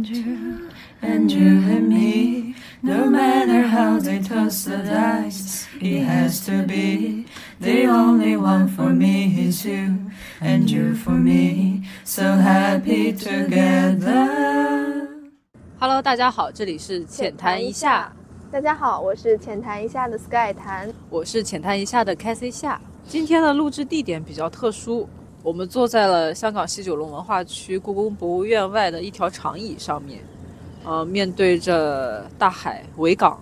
and you, and you and me. No matter how they toss the dice, he has to be. The only one for me is you, and you for me. So happy together. Hello，大家好，这里是浅谈一下，大家好，我是浅谈一下的 Sky 谈。我是浅谈一下的 c a t h y 夏。今天的录制地点比较特殊，我们坐在了香港西九龙文化区故宫博物院外的一条长椅上面，呃，面对着大海维港，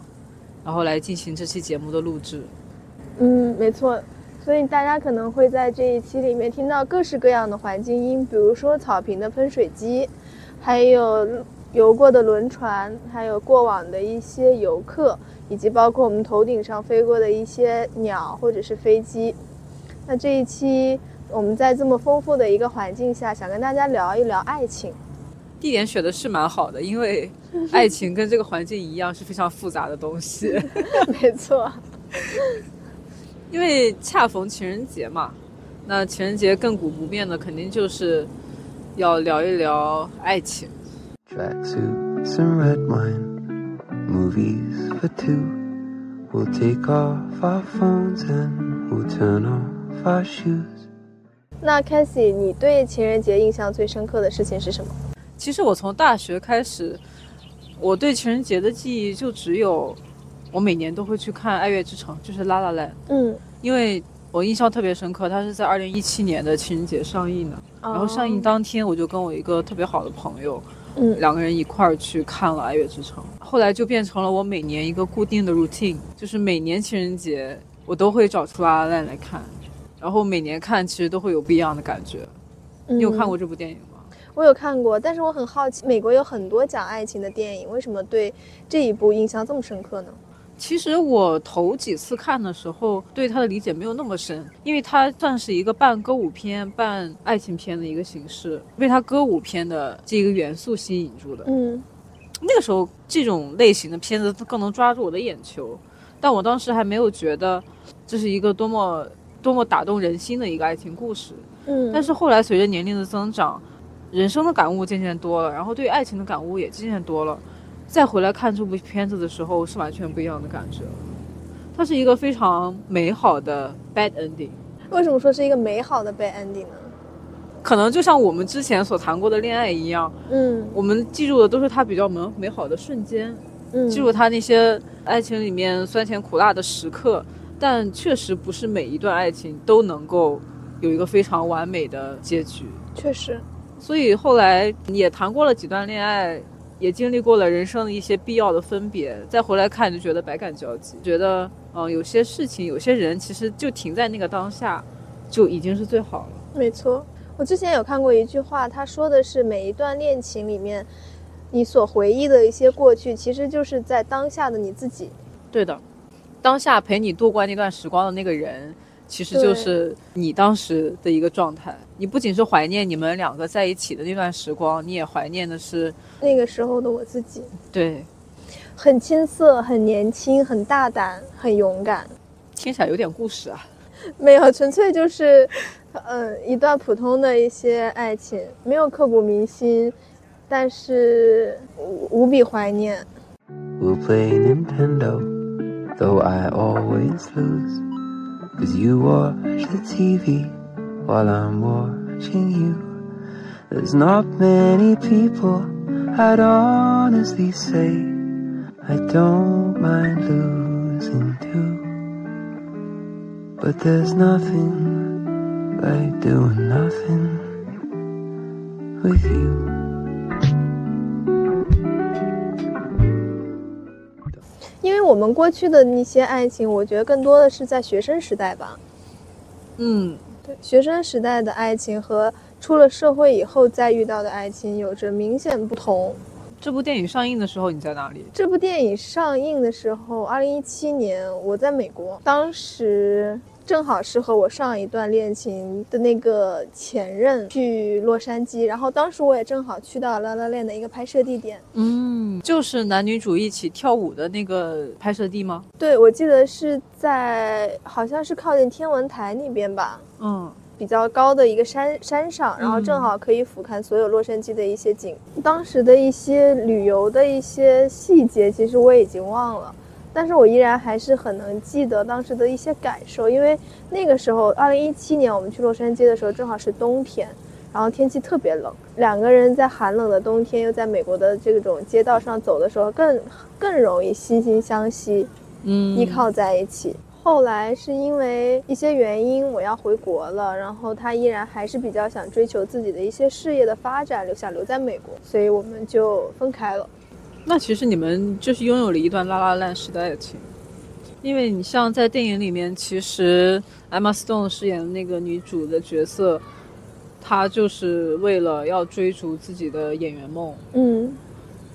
然后来进行这期节目的录制。嗯，没错。所以大家可能会在这一期里面听到各式各样的环境音，比如说草坪的喷水机，还有游过的轮船，还有过往的一些游客，以及包括我们头顶上飞过的一些鸟或者是飞机。那这一期我们在这么丰富的一个环境下，想跟大家聊一聊爱情。地点选的是蛮好的，因为 爱情跟这个环境一样是非常复杂的东西。没错。因为恰逢情人节嘛，那情人节亘古不变的肯定就是要聊一聊爱情。那 c a s i e 你对情人节印象最深刻的事情是什么？其实我从大学开始，我对情人节的记忆就只有。我每年都会去看《爱乐之城》，就是《拉拉烂》。嗯，因为我印象特别深刻，它是在二零一七年的情人节上映的。然后上映当天，我就跟我一个特别好的朋友，嗯，两个人一块儿去看了《爱乐之城》。后来就变成了我每年一个固定的 routine，就是每年情人节我都会找出《拉拉烂》来看。然后每年看，其实都会有不一样的感觉。你有看过这部电影吗？我有看过，但是我很好奇，美国有很多讲爱情的电影，为什么对这一部印象这么深刻呢？其实我头几次看的时候，对它的理解没有那么深，因为它算是一个半歌舞片、半爱情片的一个形式，被它歌舞片的这个元素吸引住的。嗯，那个时候这种类型的片子更能抓住我的眼球，但我当时还没有觉得这是一个多么多么打动人心的一个爱情故事。嗯，但是后来随着年龄的增长，人生的感悟渐渐多了，然后对爱情的感悟也渐渐多了。再回来看这部片子的时候，是完全不一样的感觉。它是一个非常美好的 bad ending。为什么说是一个美好的 bad ending 呢？可能就像我们之前所谈过的恋爱一样，嗯，我们记住的都是它比较美美好的瞬间，嗯，记住它那些爱情里面酸甜苦辣的时刻。但确实不是每一段爱情都能够有一个非常完美的结局。确实。所以后来也谈过了几段恋爱。也经历过了人生的一些必要的分别，再回来看就觉得百感交集，觉得嗯，有些事情、有些人其实就停在那个当下，就已经是最好了。没错，我之前有看过一句话，他说的是每一段恋情里面，你所回忆的一些过去，其实就是在当下的你自己。对的，当下陪你度过那段时光的那个人。其实就是你当时的一个状态。你不仅是怀念你们两个在一起的那段时光，你也怀念的是那个时候的我自己。对，很青涩，很年轻，很大胆，很勇敢。听起来有点故事啊？没有，纯粹就是，呃，一段普通的一些爱情，没有刻骨铭心，但是无比怀念。Cause you watch the TV while I'm watching you. There's not many people I'd honestly say I don't mind losing to. But there's nothing like doing nothing with you. 我们过去的那些爱情，我觉得更多的是在学生时代吧。嗯，对，学生时代的爱情和出了社会以后再遇到的爱情有着明显不同。这部电影上映的时候你在哪里？这部电影上映的时候，二零一七年我在美国，当时。正好是和我上一段恋情的那个前任去洛杉矶，然后当时我也正好去到拉拉链的一个拍摄地点，嗯，就是男女主一起跳舞的那个拍摄地吗？对，我记得是在好像是靠近天文台那边吧，嗯，比较高的一个山山上，然后正好可以俯瞰所有洛杉矶的一些景。当时的一些旅游的一些细节，其实我已经忘了，但是我依然还是很能记得当时的一些感受，因为那个时候，二零一七年我们去洛杉矶的时候，正好是冬天。然后天气特别冷，两个人在寒冷的冬天，又在美国的这种街道上走的时候，更更容易惺惺相惜，嗯，依靠在一起。后来是因为一些原因，我要回国了，然后他依然还是比较想追求自己的一些事业的发展，留想留在美国，所以我们就分开了。那其实你们就是拥有了一段拉拉烂时的爱情，因为你像在电影里面，其实 Emma Stone 饰演的那个女主的角色。她就是为了要追逐自己的演员梦，嗯，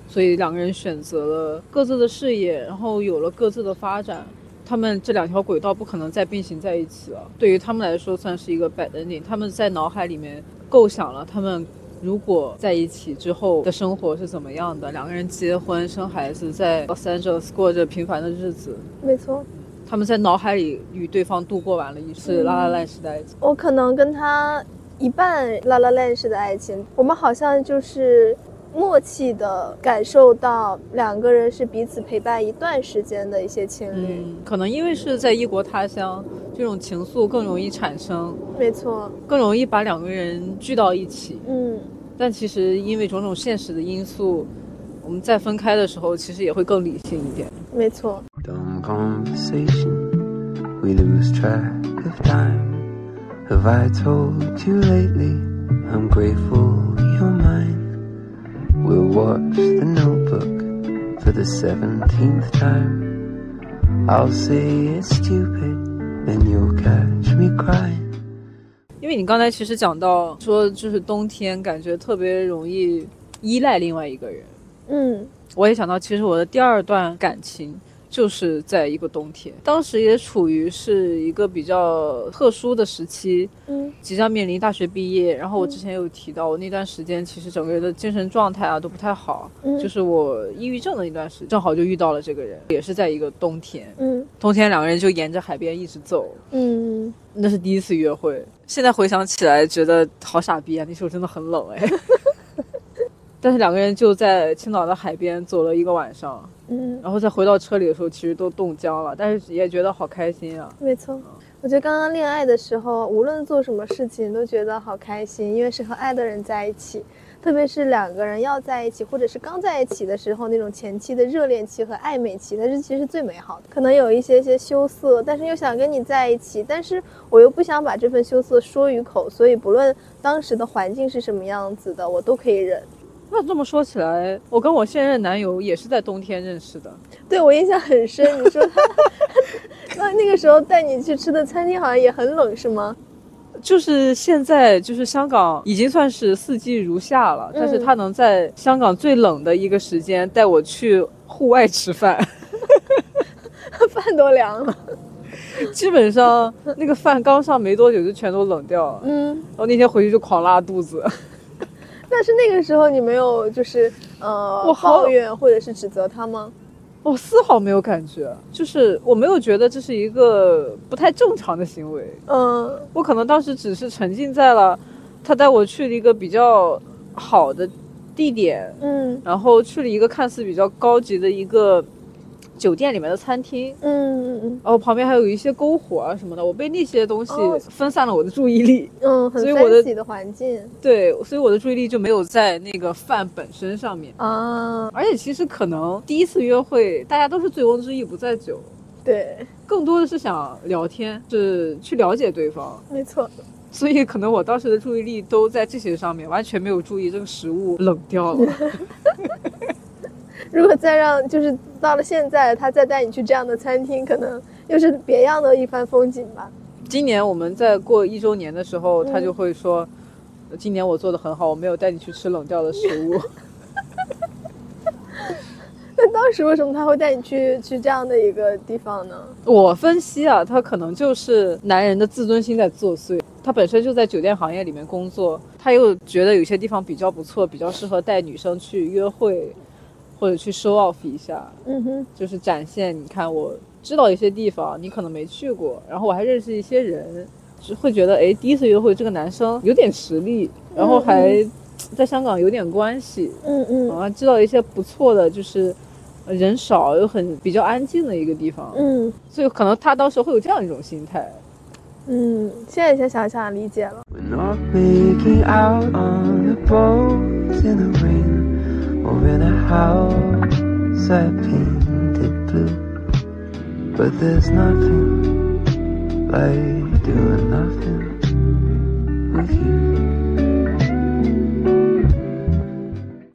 所以两个人选择了各自的事业，然后有了各自的发展。他们这两条轨道不可能再并行在一起了。对于他们来说，算是一个 bad ending。他们在脑海里面构想了他们如果在一起之后的生活是怎么样的，两个人结婚生孩子，在 Los Angeles 过着平凡的日子。没错，他们在脑海里与对方度过完了一次拉拉烂时代。我可能跟他。一半拉拉链式的爱情，我们好像就是默契的感受到两个人是彼此陪伴一段时间的一些情侣。嗯，可能因为是在异国他乡，这种情愫更容易产生。没错，更容易把两个人聚到一起。嗯，但其实因为种种现实的因素，我们在分开的时候，其实也会更理性一点。没错。Have I told you lately I'm grateful you're mine? We'll watch the notebook for the seventeenth time. I'll say it's stupid, then you'll catch me crying. 因为你刚才其实讲到说，就是冬天感觉特别容易依赖另外一个人。嗯，我也想到，其实我的第二段感情。就是在一个冬天，当时也处于是一个比较特殊的时期，嗯，即将面临大学毕业。然后我之前有提到，我那段时间其实整个人的精神状态啊都不太好，嗯，就是我抑郁症的一段时间，正好就遇到了这个人，也是在一个冬天，嗯，冬天两个人就沿着海边一直走，嗯，那是第一次约会。现在回想起来，觉得好傻逼啊，那时候真的很冷哎。但是两个人就在青岛的海边走了一个晚上。嗯，然后再回到车里的时候，其实都冻僵了，但是也觉得好开心啊。没错，我觉得刚刚恋爱的时候，无论做什么事情都觉得好开心，因为是和爱的人在一起，特别是两个人要在一起，或者是刚在一起的时候，那种前期的热恋期和暧昧期，它是其实最美好的。可能有一些些羞涩，但是又想跟你在一起，但是我又不想把这份羞涩说于口，所以不论当时的环境是什么样子的，我都可以忍。那这么说起来，我跟我现任男友也是在冬天认识的。对我印象很深。你说他 那那个时候带你去吃的餐厅好像也很冷，是吗？就是现在，就是香港已经算是四季如夏了，但是他能在香港最冷的一个时间带我去户外吃饭，饭都凉了。基本上那个饭刚上没多久就全都冷掉了。嗯，然后那天回去就狂拉肚子。但是那个时候你没有就是呃我抱怨或者是指责他吗？我丝毫没有感觉，就是我没有觉得这是一个不太正常的行为。嗯，我可能当时只是沉浸在了他带我去了一个比较好的地点，嗯，然后去了一个看似比较高级的一个。酒店里面的餐厅，嗯嗯嗯，然后旁边还有一些篝火啊什么的，我被那些东西分散了我的注意力，嗯，所以我的自己的环境，对，所以我的注意力就没有在那个饭本身上面。啊。而且其实可能第一次约会，大家都是醉翁之意不在酒，对，更多的是想聊天，是去了解对方，没错。所以可能我当时的注意力都在这些上面，完全没有注意这个食物冷掉了。如果再让，就是到了现在，他再带你去这样的餐厅，可能又是别样的一番风景吧。今年我们在过一周年的时候，他就会说：“今年我做的很好，我没有带你去吃冷掉的食物。”那当时为什么他会带你去去这样的一个地方呢？我分析啊，他可能就是男人的自尊心在作祟。他本身就在酒店行业里面工作，他又觉得有些地方比较不错，比较适合带女生去约会。或者去 show off 一下，嗯哼，就是展现。你看，我知道一些地方，你可能没去过，然后我还认识一些人，是会觉得，哎，第一次约会这个男生有点实力，然后还在香港有点关系，嗯嗯啊，知道一些不错的，就是呃人少又很比较安静的一个地方，嗯所以可能他当时会有这样一种心态。嗯，现在先想想理解了。Or in a house I painted blue. But there's nothing like doing nothing with you.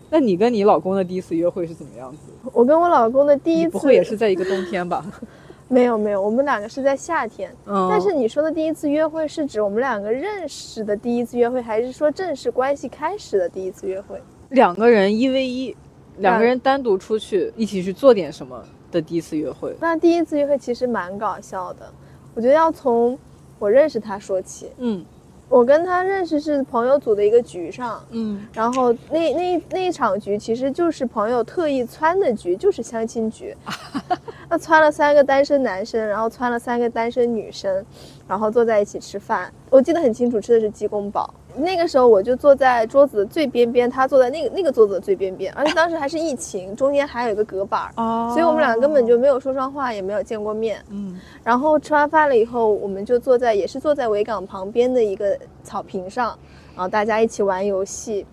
那你跟你老公的第一次约会是怎么样子？我跟我老公的第一次你不会也是在一个冬天吧？没有没有，我们两个是在夏天。嗯，但是你说的第一次约会是指我们两个认识的第一次约会，还是说正式关系开始的第一次约会？两个人一 v 一，两个人单独出去一起去做点什么的第一次约会。那第一次约会其实蛮搞笑的，我觉得要从我认识他说起。嗯我跟他认识是朋友组的一个局上，嗯然后那那那一场局其实就是朋友特意撺的局，就是相亲局。那撺了三个单身男生，然后撺了三个单身女生，然后坐在一起吃饭。我记得很清楚，吃的是鸡公煲。那个时候我就坐在桌子的最边边，他坐在那个那个桌子的最边边，而且当时还是疫情，中间还有一个隔板儿，哦所以我们俩根本就没有说上话，也没有见过面。嗯然后吃完饭了以后，我们就坐在也是坐在维港旁边的一个草坪上，然后大家一起玩游戏。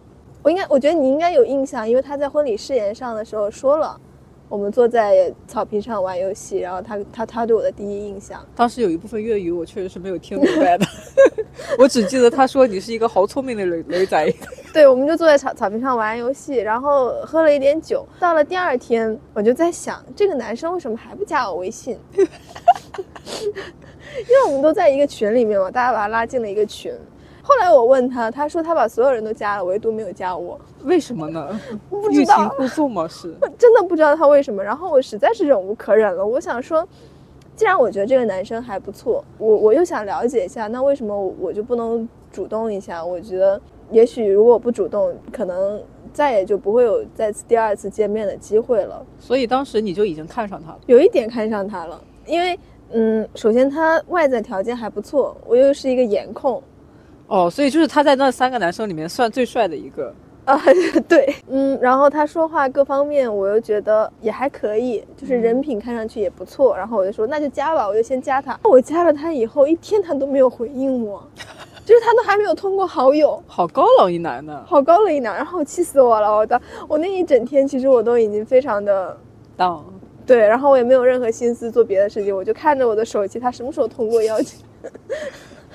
我应该，我觉得你应该有印象，因为他在婚礼誓言上的时候说了，我们坐在草坪上玩游戏，然后他他他对我的第一印象，当时有一部分粤语我确实是没有听明白的，我只记得他说你是一个好聪明的女女仔。对，我们就坐在草草坪上玩游戏，然后喝了一点酒。到了第二天，我就在想，这个男生为什么还不加我微信？因为我们都在一个群里面嘛，大家把他拉进了一个群。后来我问他，他说他把所有人都加了，唯独没有加我。为什么呢？我不知道，欲擒故纵吗？是。我 真的不知道他为什么。然后我实在是忍无可忍了，我想说，既然我觉得这个男生还不错，我我又想了解一下，那为什么我就不能主动一下？我觉得也许如果我不主动，可能再也就不会有再次第二次见面的机会了。所以当时你就已经看上他了。有一点看上他了，因为嗯，首先他外在条件还不错，我又是一个颜控。哦，所以就是他在那三个男生里面算最帅的一个。啊，对，嗯，然后他说话各方面我又觉得也还可以，就是人品看上去也不错，然后我就说那就加吧，我就先加他。我加了他以后，一天他都没有回应我，就是他都还没有通过好友，好高冷一男的，好高冷一男，然后气死我了，我的，我那一整天其实我都已经非常的当对，然后我也没有任何心思做别的事情，我就看着我的手机，他什么时候通过邀请。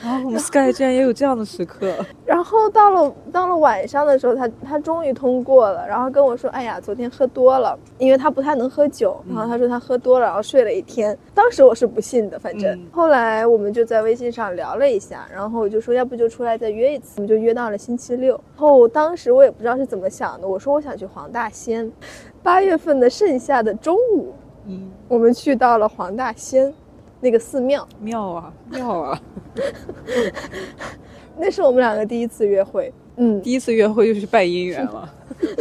啊，我们 Sky 竟然也有这样的时刻。然后到了到了晚上的时候，他他终于通过了，然后跟我说：“哎呀，昨天喝多了，因为他不太能喝酒。”然后他说他喝多了，然后睡了一天。当时我是不信的，反正、嗯后来我们就在微信上聊了一下，然后我就说要不就出来再约一次，我们就约到了星期六。然后当时我也不知道是怎么想的，我说我想去黄大仙。八月份的盛夏的中午，嗯，我们去到了黄大仙那个寺庙，庙啊庙啊！那是我们两个第一次约会。嗯，第一次约会就去拜姻缘了。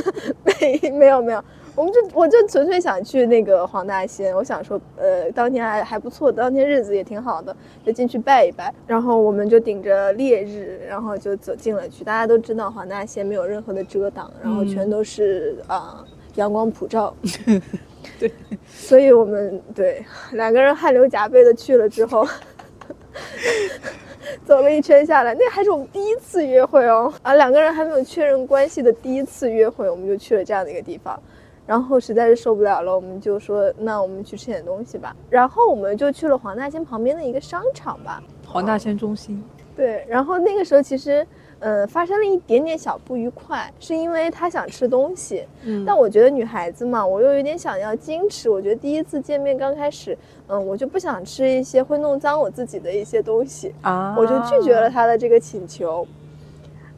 没没有没有，我们就我就纯粹想去那个黄大仙，我想说，呃，当天还还不错，当天日子也挺好的，就进去拜一拜。然后我们就顶着烈日，然后就走进了去。大家都知道黄大仙没有任何的遮挡，然后全都是啊、阳光普照。对，所以我们对两个人汗流浃背的去了之后。走了一圈下来，那还是我们第一次约会哦，啊，两个人还没有确认关系的第一次约会，我们就去了这样的一个地方，然后实在是受不了了，我们就说，那我们去吃点东西吧，然后我们就去了黄大仙旁边的一个商场吧，黄大仙中心，对，然后那个时候其实，呃，发生了一点点小不愉快，是因为他想吃东西，嗯但我觉得女孩子嘛，我又有点想要矜持。我觉得第一次见面刚开始，嗯，我就不想吃一些会弄脏我自己的一些东西，啊我就拒绝了他的这个请求。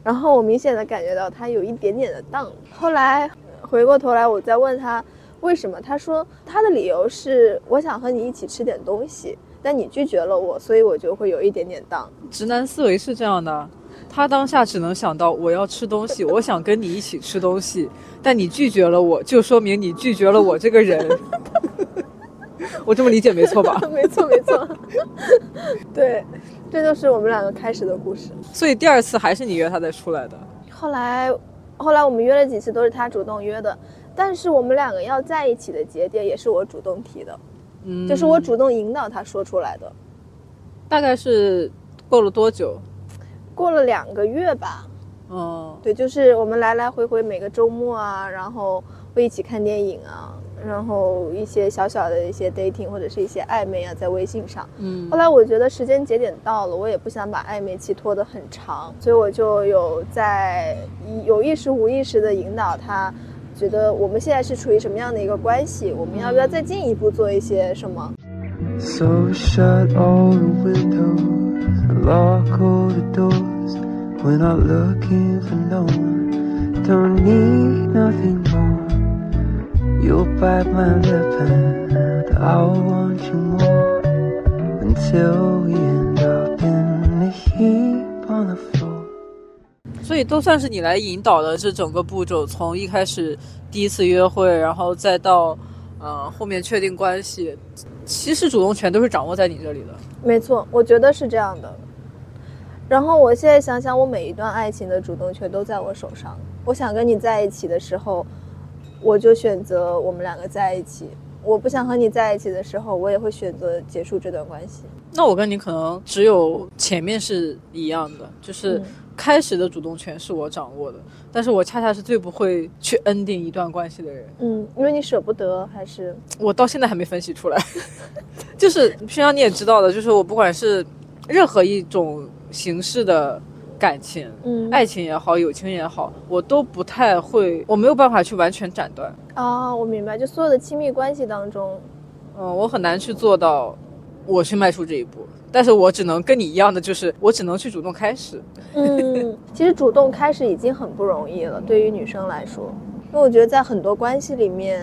然后我明显的感觉到他有一点点的荡。后来回过头来，我再问他为什么，他说他的理由是我想和你一起吃点东西，但你拒绝了我，所以我就会有一点点荡。直男思维是这样的，他当下只能想到我要吃东西，我想跟你一起吃东西，但你拒绝了我，就说明你拒绝了我这个人。我这么理解没错吧？没 错没错，对。这就是我们两个开始的故事。所以第二次还是你约他再出来的。后来，后来我们约了几次都是他主动约的，但是我们两个要在一起的节点也是我主动提的，嗯，就是我主动引导他说出来的。大概是过了多久？过了两个月吧，哦，对，就是我们来来回回每个周末啊，然后会一起看电影啊，然后一些小小的一些 dating 或者是一些暧昧啊，在微信上。嗯后来我觉得时间节点到了，我也不想把暧昧期拖得很长，所以我就有在有意识无意识的引导他，觉得我们现在是处于什么样的一个关系，我们要不要再进一步做一些什么？So shut all the windows, lock all the doors. We're not looking for no one, don't need nothing more. You'll bite my lip and I'll want you more until we end up in the heap on the floor. 所以都算是你来引导的这整个步骤，从一开始第一次约会，然后再到呃后面确定关系，其实主动权都是掌握在你这里的。没错，我觉得是这样的。然后我现在想想，我每一段爱情的主动权都在我手上。我想跟你在一起的时候，我就选择我们两个在一起；我不想和你在一起的时候，我也会选择结束这段关系。那我跟你可能只有前面是一样的，就是嗯开始的主动权是我掌握的，但是我恰恰是最不会去 ending 一段关系的人。嗯，因为你舍不得，还是我到现在还没分析出来，就是平常你也知道的，就是我不管是任何一种形式的感情，嗯爱情也好，友情也好，我都不太会，我没有办法去完全斩断。啊、我明白，就所有的亲密关系当中，嗯，我很难去做到，我去迈出这一步。但是我只能跟你一样的，就是我只能去主动开始。嗯，其实主动开始已经很不容易了，对于女生来说，因为我觉得在很多关系里面，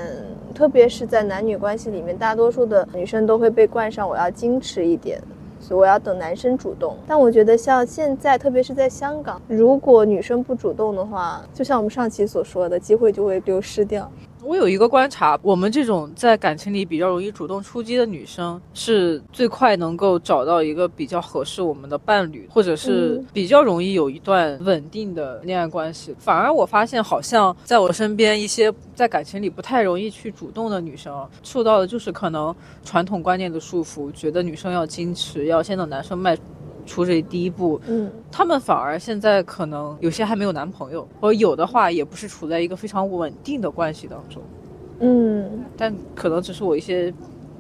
特别是在男女关系里面，大多数的女生都会被冠上我要矜持一点，所以我要等男生主动。但我觉得像现在，特别是在香港，如果女生不主动的话，就像我们上期所说的，机会就会流失掉。我有一个观察，我们这种在感情里比较容易主动出击的女生，是最快能够找到一个比较合适我们的伴侣，或者是嗯比较容易有一段稳定的恋爱关系。反而我发现，好像在我身边一些在感情里不太容易去主动的女生，受到的就是可能传统观念的束缚，觉得女生要矜持，要先等男生迈出这第一步，嗯，他们反而现在可能有些还没有男朋友，或者有的话也不是处在一个非常稳定的关系当中，嗯，但可能只是我一些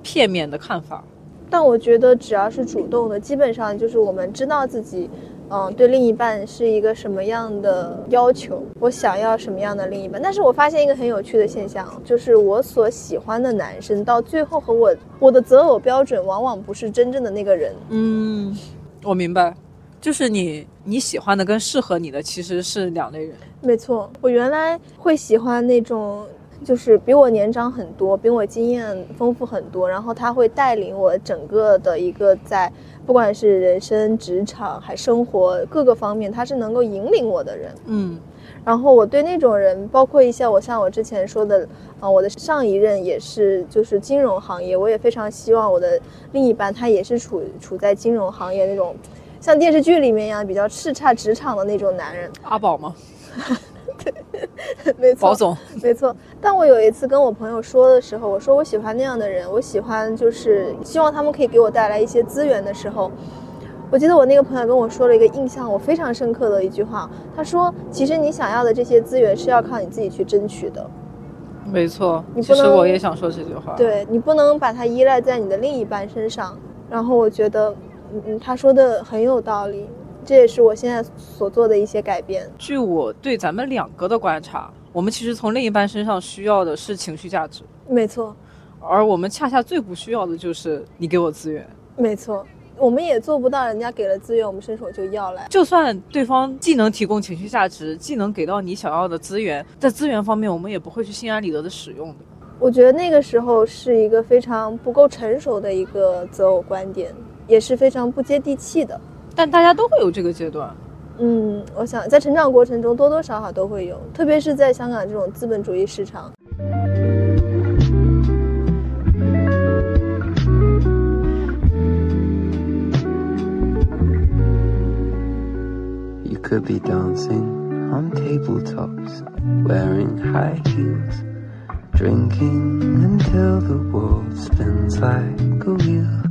片面的看法。但我觉得只要是主动的，基本上就是我们知道自己，嗯，对另一半是一个什么样的要求，我想要什么样的另一半。但是我发现一个很有趣的现象，就是我所喜欢的男生，到最后和我我的择偶标准，往往不是真正的那个人。嗯，我明白，就是你你喜欢的跟适合你的其实是两类人。没错，我原来会喜欢那种。就是比我年长很多，比我经验丰富很多，然后他会带领我整个的一个在不管是人生、职场还生活各个方面，他是能够引领我的人。嗯然后我对那种人，包括一些我像我之前说的，啊、我的上一任也是就是金融行业，我也非常希望我的另一半他也是处处在金融行业那种，像电视剧里面一样比较叱咤职场的那种男人。阿宝吗？没错，保总。没错。但我有一次跟我朋友说的时候，我说我喜欢那样的人，我喜欢就是希望他们可以给我带来一些资源的时候。我记得我那个朋友跟我说了一个印象我非常深刻的一句话，他说：“其实你想要的这些资源是要靠你自己去争取的，没错，你不能其实我也想说这句话。，对你不能把它依赖在你的另一半身上。”然后我觉得，嗯嗯，他说的很有道理，这也是我现在所做的一些改变。据我对咱们两个的观察，我们其实从另一半身上需要的是情绪价值，没错，而我们恰恰最不需要的就是你给我资源。没错，我们也做不到人家给了资源，我们伸手就要来。就算对方既能提供情绪价值，既能给到你想要的资源，在资源方面，我们也不会去心安理得的使用的。我觉得那个时候是一个非常不够成熟的一个择偶观点，也是非常不接地气的。但大家都会有这个阶段。嗯，我想在成长过程中多多少少都会有，特别是在香港这种资本主义市场。You could be dancing on tabletops, wearing high heels, drinking until the world spins like a wheel.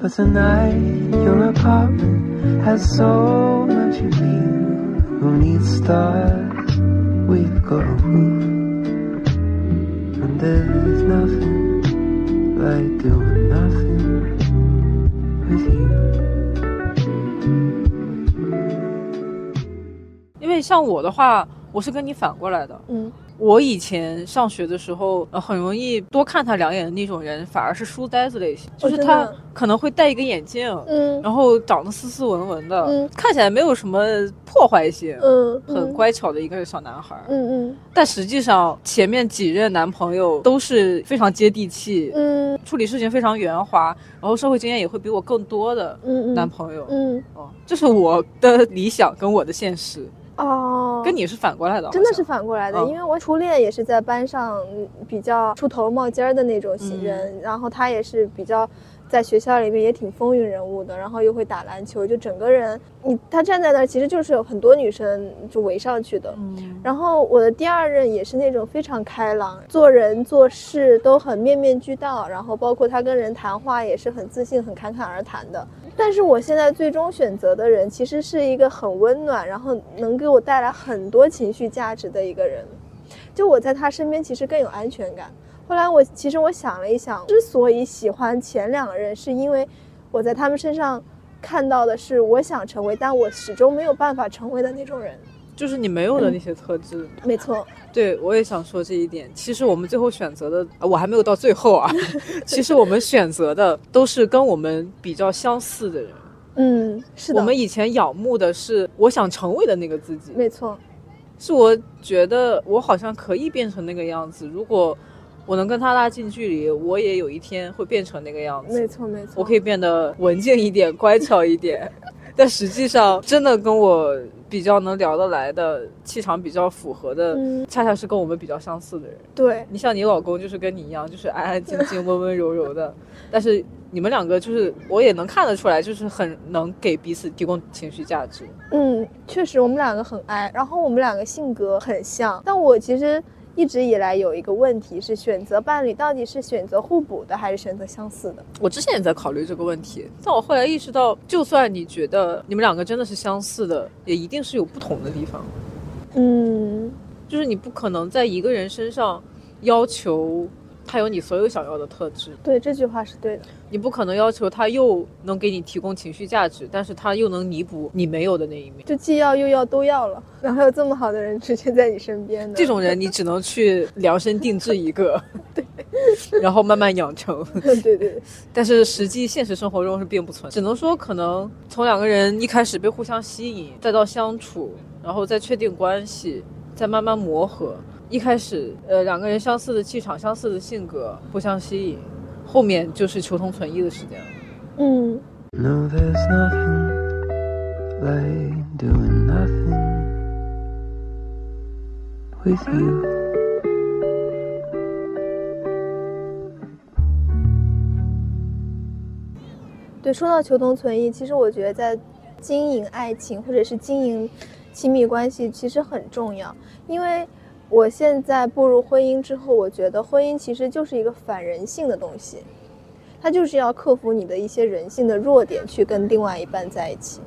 But tonight, your apartment has so much appeal. Who needs stars? We've got a roof, and there's nothing like doing nothing with you. 因为像我的话，我是跟你反过来的。嗯我以前上学的时候，呃，很容易多看他两眼的那种人，反而是书呆子类型，就是他可能会戴一个眼镜，嗯。然后长得斯斯文文的，嗯。看起来没有什么破坏性，嗯，很乖巧的一个小男孩。嗯嗯。但实际上，前面几任男朋友都是非常接地气，嗯。处理事情非常圆滑，然后社会经验也会比我更多的男朋友。嗯。哦，这是我的理想跟我的现实，哦，跟你是反过来的，真的是反过来的，嗯。因为我初恋也是在班上比较出头冒尖儿的那种嗯人，然后他也是比较在学校里面也挺风云人物的，然后又会打篮球，就整个人你他站在那儿，其实就是有很多女生就围上去的。嗯。然后我的第二任也是那种非常开朗，做人做事都很面面俱到，然后包括他跟人谈话也是很自信、很侃侃而谈的。但是我现在最终选择的人，其实是一个很温暖，然后能给我带来很多情绪价值的一个人。就我在他身边，其实更有安全感。后来我其实我想了一想，之所以喜欢前两个人，是因为我在他们身上看到的是我想成为，但我始终没有办法成为的那种人。就是你没有的那些特质。没错，对，我也想说这一点。其实我们最后选择的，啊我还没有到最后啊。其实我们选择的都是跟我们比较相似的人。嗯，是的，我们以前仰慕的是我想成为的那个自己，没错，是我觉得我好像可以变成那个样子。如果我能跟他拉近距离，我也有一天会变成那个样子。没错，没错。我可以变得文静一点、乖巧一点。但实际上，真的跟我比较能聊得来的、气场比较符合的，嗯恰恰是跟我们比较相似的人。对，你像你老公就是跟你一样，就是安安静静、温温柔柔的，但是你们两个就是我也能看得出来，就是很能给彼此提供情绪价值。嗯，确实我们两个很爱，然后我们两个性格很像。但我其实一直以来有一个问题是，选择伴侣到底是选择互补的，还是选择相似的？我之前也在考虑这个问题，但我后来意识到，就算你觉得你们两个真的是相似的，也一定是有不同的地方。嗯，就是你不可能在一个人身上要求他有你所有想要的特质，对，这句话是对的。你不可能要求他又能给你提供情绪价值，但是他又能弥补你没有的那一面。就既要又要都要了，然后有这么好的人出现在你身边呢，这种人你只能去量身定制一个，对，然后慢慢养成。对对对，但是实际现实生活中是并不存在，只能说可能从两个人一开始被互相吸引，再到相处，然后再确定关系，再慢慢磨合。一开始，呃，两个人相似的气场、相似的性格，互相吸引，后面就是求同存异的时间了。嗯，No, there's nothing like doing nothing with you. 对，说到求同存异，其实我觉得在经营爱情或者是经营亲密关系，其实很重要。因为我现在步入婚姻之后，我觉得婚姻其实就是一个反人性的东西，它就是要克服你的一些人性的弱点，去跟另外一半在一起。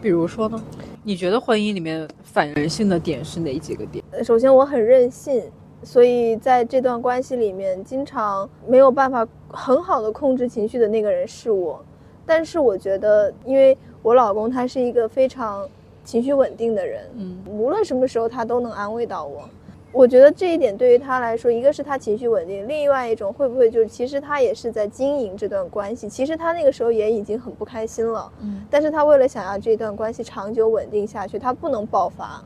比如说呢？你觉得婚姻里面反人性的点是哪几个点？呃首先，我很任性，所以在这段关系里面，经常没有办法很好的控制情绪的那个人是我。但是我觉得，因为我老公他是一个非常情绪稳定的人，嗯，无论什么时候他都能安慰到我。我觉得这一点对于他来说，一个是他情绪稳定，另外一种会不会就是其实他也是在经营这段关系，其实他那个时候也已经很不开心了，嗯，但是他为了想要这段关系长久稳定下去，他不能爆发，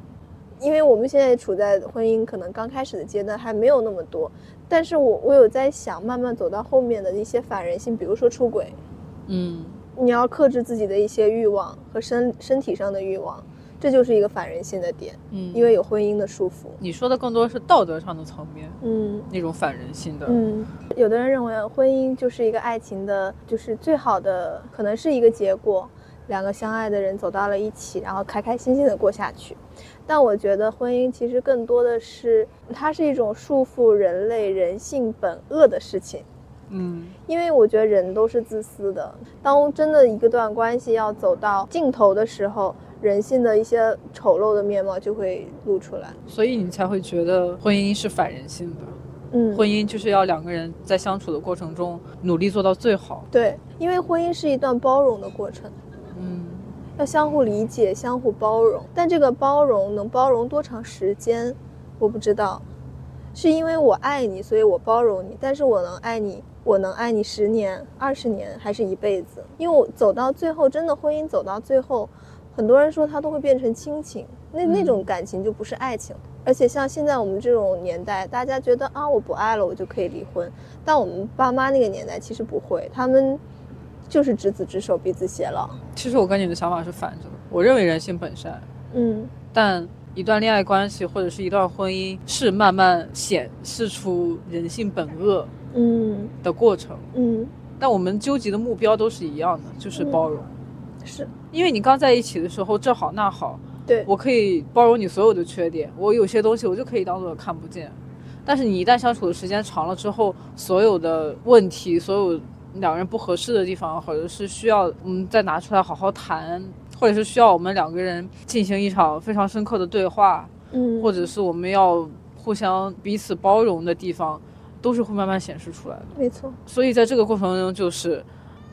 因为我们现在处在婚姻可能刚开始的阶段，还没有那么多。但是我我有在想，慢慢走到后面的一些反人性，比如说出轨，嗯，你要克制自己的一些欲望和身身体上的欲望，这就是一个反人性的点，嗯，因为有婚姻的束缚。你说的更多是道德上的层面，嗯那种反人性的。嗯，有的人认为婚姻就是一个爱情的，就是最好的，可能是一个结果。两个相爱的人走到了一起，然后开开心心的过下去。但我觉得婚姻其实更多的是，它是一种束缚人类人性本恶的事情。嗯，因为我觉得人都是自私的。当真的一个段关系要走到尽头的时候，人性的一些丑陋的面貌就会露出来。所以你才会觉得婚姻是反人性的。嗯，婚姻就是要两个人在相处的过程中努力做到最好。对，因为婚姻是一段包容的过程，嗯，要相互理解、相互包容。但这个包容能包容多长时间，我不知道。是因为我爱你，所以我包容你。但是我能爱你，我能爱你十年、二十年，还是一辈子？因为我走到最后，真的婚姻走到最后，很多人说它都会变成亲情，那那种感情就不是爱情。而且像现在我们这种年代，大家觉得啊，我不爱了，我就可以离婚。但我们爸妈那个年代其实不会，他们就是执子之手，彼此偕老。其实我跟你的想法是反着的。我认为人性本善，嗯但一段恋爱关系或者是一段婚姻是慢慢显示出人性本恶嗯的过程。嗯，但我们纠结的目标都是一样的，就是包容。是。因为你刚在一起的时候这好那好，对，我可以包容你所有的缺点，我有些东西我就可以当做看不见。但是你一旦相处的时间长了之后，所有的问题，所有两个人不合适的地方，或者是需要嗯再拿出来好好谈，或者是需要我们两个人进行一场非常深刻的对话，嗯，或者是我们要互相彼此包容的地方，都是会慢慢显示出来的。没错，所以在这个过程中，就是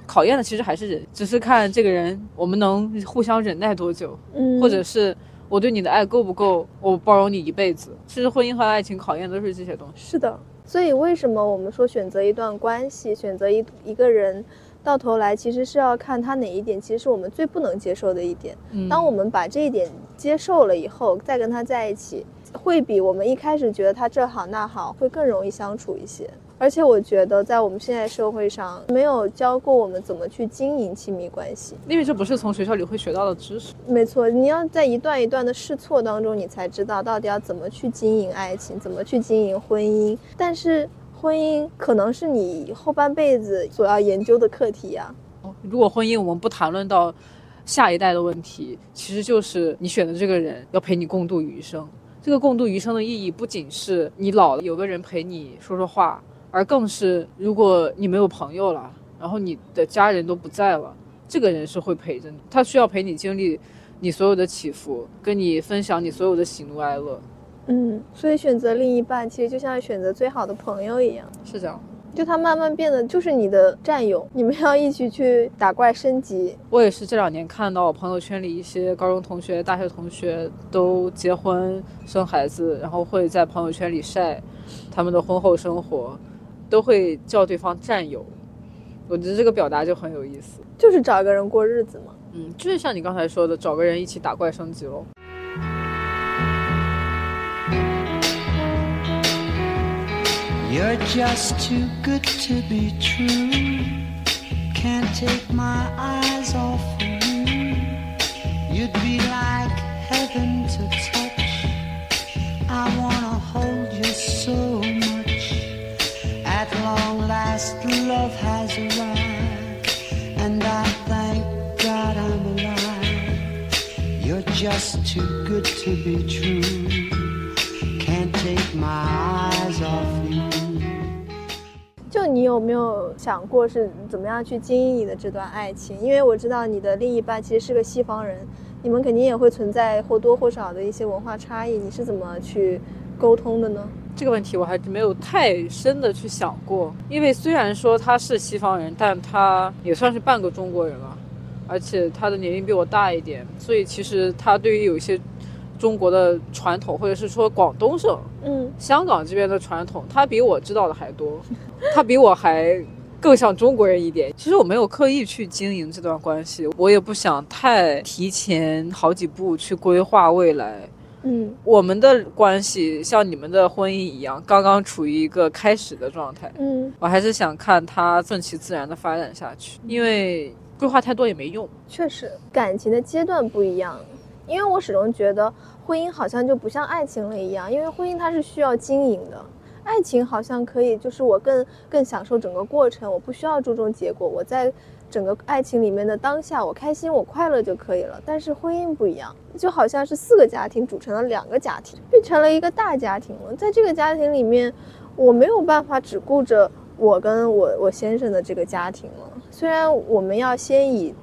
考验的其实还是人，只是看这个人我们能互相忍耐多久，嗯，或者是我对你的爱够不够，我包容你一辈子。其实婚姻和爱情考验都是这些东西。是的。所以为什么我们说选择一段关系，选择一一个人，到头来其实是要看他哪一点，其实是我们最不能接受的一点。嗯当我们把这一点接受了以后，再跟他在一起，会比我们一开始觉得他这好那好，会更容易相处一些。而且我觉得，在我们现在社会上，没有教过我们怎么去经营亲密关系。因为这不是从学校里会学到的知识。没错，你要在一段一段的试错当中，你才知道到底要怎么去经营爱情，怎么去经营婚姻。但是婚姻可能是你后半辈子所要研究的课题呀、如果婚姻我们不谈论到下一代的问题，其实就是你选的这个人要陪你共度余生。这个共度余生的意义，不仅是你老了有个人陪你说说话，而更是如果你没有朋友了，然后你的家人都不在了，这个人是会陪着你，他需要陪你经历你所有的起伏，跟你分享你所有的喜怒哀乐，嗯，所以选择另一半其实就像选择最好的朋友一样，是这样。就他慢慢变得就是你的战友，你们要一起去打怪升级。我也是这两年看到我朋友圈里一些高中同学、大学同学都结婚生孩子，然后会在朋友圈里晒他们的婚后生活，都会叫对方战友。我觉得这个表达就很有意思。就是找一个人过日子嘛。嗯，就是像你刚才说的，找个人一起打怪升级喽。You're just too good to be true. Can't take my eyes off last, love has arrived, and I thank God I'm alive. You're just too good to be true. Can't take my eyes off you. 就你有没有想过是怎么样去经营你的这段爱情？因为我知道你的另一半其实是个西方人，你们肯定也会存在或多或少的一些文化差异，你是怎么去沟通的呢？这个问题我还是没有太深的去想过，因为虽然说他是西方人，但他也算是半个中国人了，而且他的年龄比我大一点，所以其实他对于有一些中国的传统，或者是说广东省、嗯香港这边的传统，他比我知道的还多，他比我还更像中国人一点。其实我没有刻意去经营这段关系，我也不想太提前好几步去规划未来。嗯我们的关系像你们的婚姻一样，刚刚处于一个开始的状态。嗯，我还是想看它顺其自然的发展下去，因为规划太多也没用。确实，感情的阶段不一样。因为我始终觉得婚姻好像就不像爱情了一样，因为婚姻它是需要经营的，爱情好像可以，就是我更更享受整个过程，我不需要注重结果，我在整个爱情里面的当下，我开心，我快乐就可以了。但是婚姻不一样，就好像是四个家庭组成了两个家庭，变成了一个大家庭了。在这个家庭里面，我没有办法只顾着我跟我我先生的这个家庭了。虽然我们要先以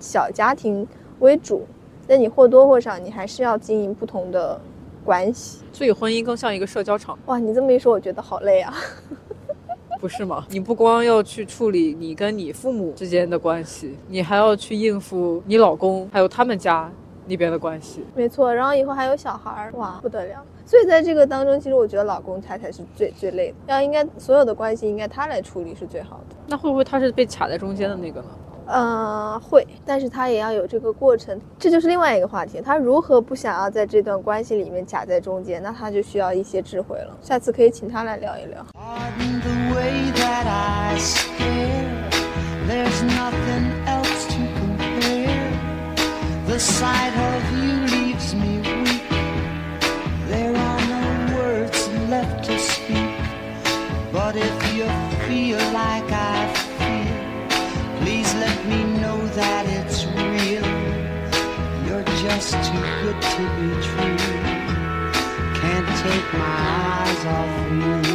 小家庭为主，但你或多或少你还是要经营不同的关系。所以婚姻更像一个社交场，哇，你这么一说，我觉得好累啊。不是吗？你不光要去处理你跟你父母之间的关系，你还要去应付你老公还有他们家那边的关系。没错，然后以后还有小孩儿，哇，不得了。所以在这个当中，其实我觉得老公他才是最最累的，要应该所有的关系应该他来处理是最好的。那会不会他是被卡在中间的那个呢？呃，会，但是他也要有这个过程，这就是另外一个话题。他如何不想要在这段关系里面夹在中间，那他就需要一些智慧了。下次可以请他来聊一聊。That it's real. You're just too good to be true. Can't take my eyes off you.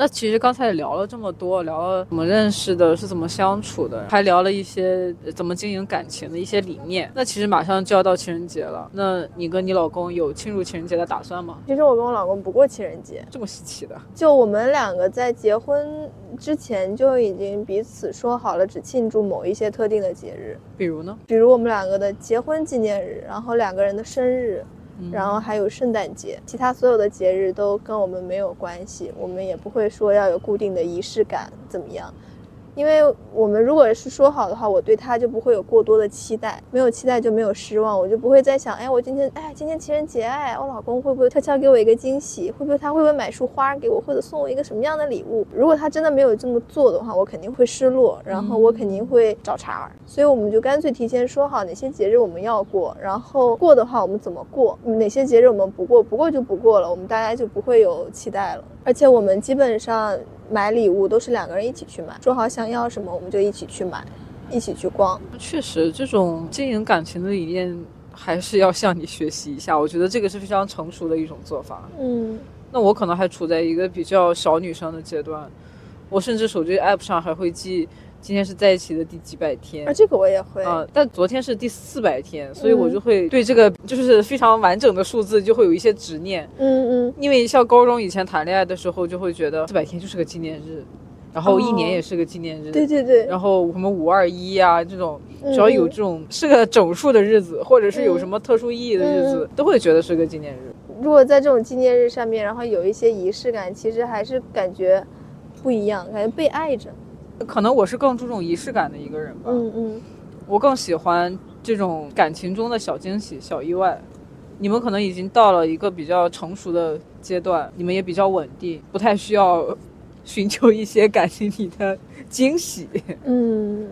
那其实刚才也聊了这么多，聊了怎么认识的，是怎么相处的，还聊了一些呃怎么经营感情的一些理念。那其实马上就要到情人节了，那你跟你老公有庆祝情人节的打算吗？其实我跟我老公不过情人节，这么稀奇的，就我们两个在结婚之前就已经彼此说好了，只庆祝某一些特定的节日，比如呢？比如我们两个的结婚纪念日，然后两个人的生日，嗯然后还有圣诞节，其他所有的节日都跟我们没有关系，我们也不会说要有固定的仪式感怎么样。因为我们如果是说好的话，我对他就不会有过多的期待，没有期待就没有失望，我就不会再想，哎，我今天，哎，今天情人节，哎，我老公会不会悄悄给我一个惊喜？会不会他会不会买束花给我，或者送我一个什么样的礼物？如果他真的没有这么做的话，我肯定会失落，然后我肯定会找茬儿。所以我们就干脆提前说好哪些节日我们要过，然后过的话我们怎么过，哪些节日我们不过，不过就不过了，我们大家就不会有期待了。而且我们基本上买礼物都是两个人一起去买，说好想要什么我们就一起去买，一起去逛。确实，这种经营感情的理念还是要向你学习一下。我觉得这个是非常成熟的一种做法。嗯，那我可能还处在一个比较小女生的阶段，我甚至手机 app 上还会记今天是在一起的第几百天啊，。这个我也会。啊、但昨天是第四百天，所以我嗯就会对这个就是非常完整的数字就会有一些执念。嗯嗯，因为像高中以前谈恋爱的时候，就会觉得四百天就是个纪念日，然后一年哦也是个纪念日。对对对，然后什么五二一啊这种，嗯只要有这种是个整数的日子，或者是有什么特殊意义的日子，都会觉得是个纪念日。如果在这种纪念日上面，然后有一些仪式感，其实还是感觉不一样，感觉被爱着。可能我是更注重仪式感的一个人吧，嗯嗯，我更喜欢这种感情中的小惊喜、小意外。你们可能已经到了一个比较成熟的阶段，你们也比较稳定，不太需要寻求一些感情里的惊喜。嗯，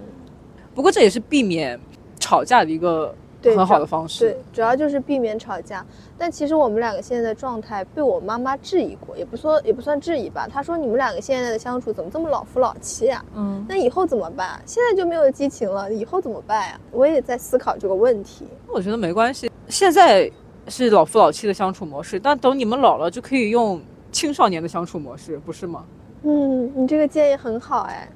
不过这也是避免吵架的一个对很好的方式。对，主要就是避免吵架。但其实我们两个现在的状态被我妈妈质疑过，也不说也不算质疑吧。她说你们两个现在的相处怎么这么老夫老妻啊、嗯，那以后怎么办？现在就没有激情了，以后怎么办呀？我也在思考这个问题。我觉得没关系。现在是老夫老妻的相处模式，但等你们老了就可以用青少年的相处模式，不是吗？嗯，你这个建议很好哎。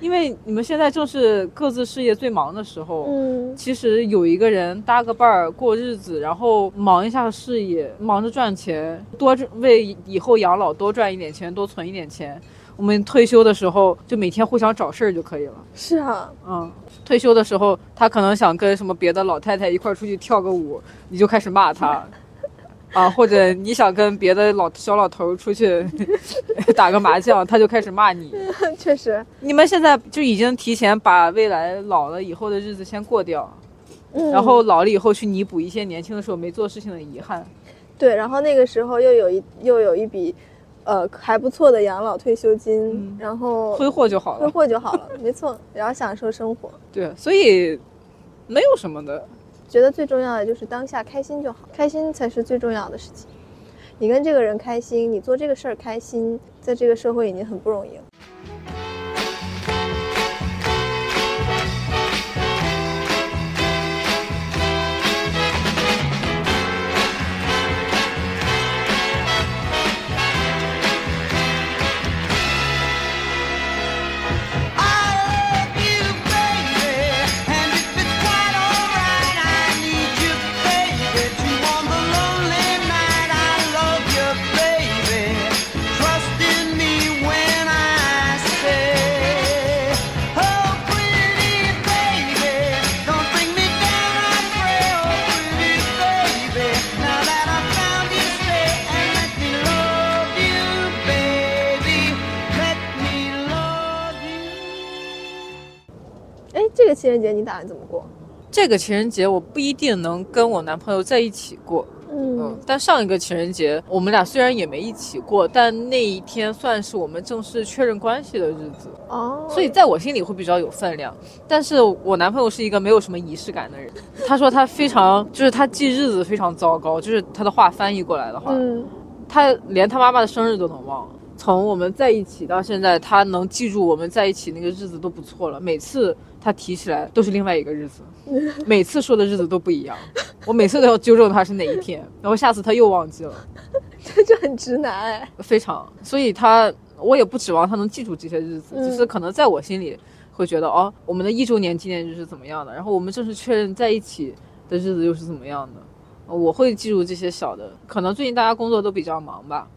因为你们现在正是各自事业最忙的时候。嗯其实有一个人搭个伴儿过日子，然后忙一下事业，忙着赚钱，多挣为以后养老多赚一点钱，多存一点钱。我们退休的时候就每天互相找事儿就可以了。是啊，嗯，退休的时候他可能想跟什么别的老太太一块儿出去跳个舞，你就开始骂他。啊，或者你想跟别的老小老头儿出去 打个麻将，他就开始骂你。确实。你们现在就已经提前把未来老了以后的日子先过掉，嗯，然后老了以后去弥补一些年轻的时候没做事情的遗憾。对，然后那个时候又有一又有一笔，呃，还不错的养老退休金，嗯然后挥霍就好了挥。霍就好了，没错，然后享受生活。对，所以没有什么的。觉得最重要的就是当下开心就好，开心才是最重要的事情。你跟这个人开心，你做这个事儿开心，在这个社会已经很不容易了。情人节你打算怎么过？这个情人节我不一定能跟我男朋友在一起过，嗯嗯，但上一个情人节我们俩虽然也没一起过，但那一天算是我们正式确认关系的日子，哦，所以在我心里会比较有分量。但是我男朋友是一个没有什么仪式感的人，他说他非常就是他记日子非常糟糕，就是他的话翻译过来的话，嗯，他连他妈妈的生日都能忘。从我们在一起到现在，他能记住我们在一起那个日子都不错了。每次他提起来都是另外一个日子，每次说的日子都不一样。我每次都要纠正他是哪一天，然后下次他又忘记了，这就很直男哎。非常。所以他我也不指望他能记住这些日子，嗯只是可能在我心里会觉得哦，我们的一周年纪念日是怎么样的，然后我们正式确认在一起的日子又是怎么样的。呃我会记住这些小的，可能最近大家工作都比较忙吧，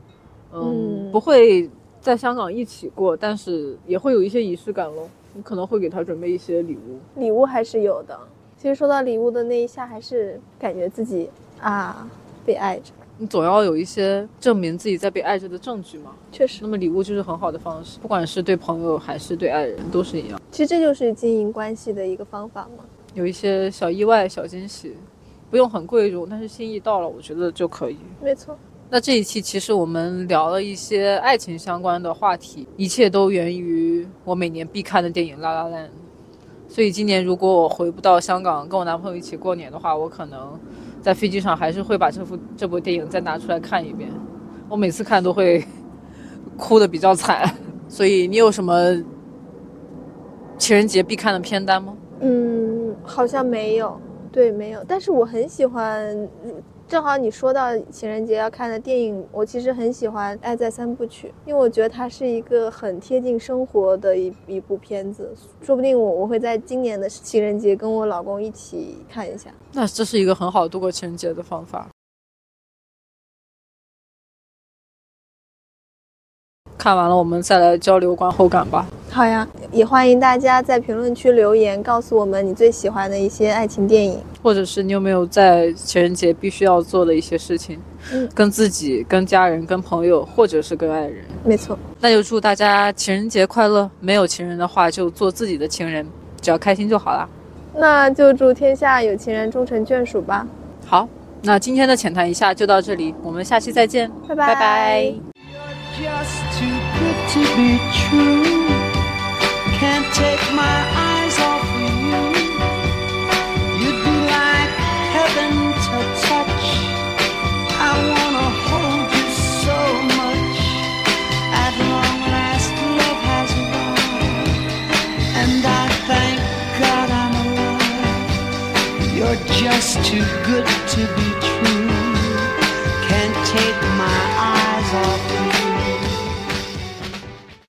嗯，嗯不会在香港一起过，但是也会有一些仪式感咯。你可能会给他准备一些礼物，礼物还是有的。其实收到礼物的那一下，还是感觉自己啊被爱着，你总要有一些证明自己在被爱着的证据嘛。确实那。么礼物就是很好的方式，不管是对朋友还是对爱人，都是一样。其实这就是经营关系的一个方法嘛。有一些小意外、小惊喜，不用很贵重，但是心意到了，我觉得就可以。没错，那这一期其实我们聊了一些爱情相关的话题，一切都源于我每年必看的电影《La La Land》。所以今年如果我回不到香港跟我男朋友一起过年的话，我可能在飞机上还是会把这部这部电影再拿出来看一遍。我每次看都会 哭的比较惨。所以你有什么情人节必看的片单吗？嗯，好像没有，对，没有。但是我很喜欢，正好你说到情人节要看的电影，我其实很喜欢《爱在三部曲》，因为我觉得它是一个很贴近生活的一一部片子，说不定我我会在今年的情人节跟我老公一起看一下。那这是一个很好度过情人节的方法。看完了，我们再来交流观后感吧。好呀，也欢迎大家在评论区留言，告诉我们你最喜欢的一些爱情电影。或者是你有没有在情人节必须要做的一些事情，嗯跟自己、跟家人、跟朋友，或者是跟爱人。没错，那就祝大家情人节快乐！没有情人的话，就做自己的情人，只要开心就好啦。那就祝天下有情人终成眷属吧。好，那今天的浅谈一下就到这里，我们下期再见，拜拜拜拜 just too good to be true. Take my eyes off you. You'd be like heaven to touch. I wanna hold you so much. At long last, love has and I thank God I'm alive. You're just too good to be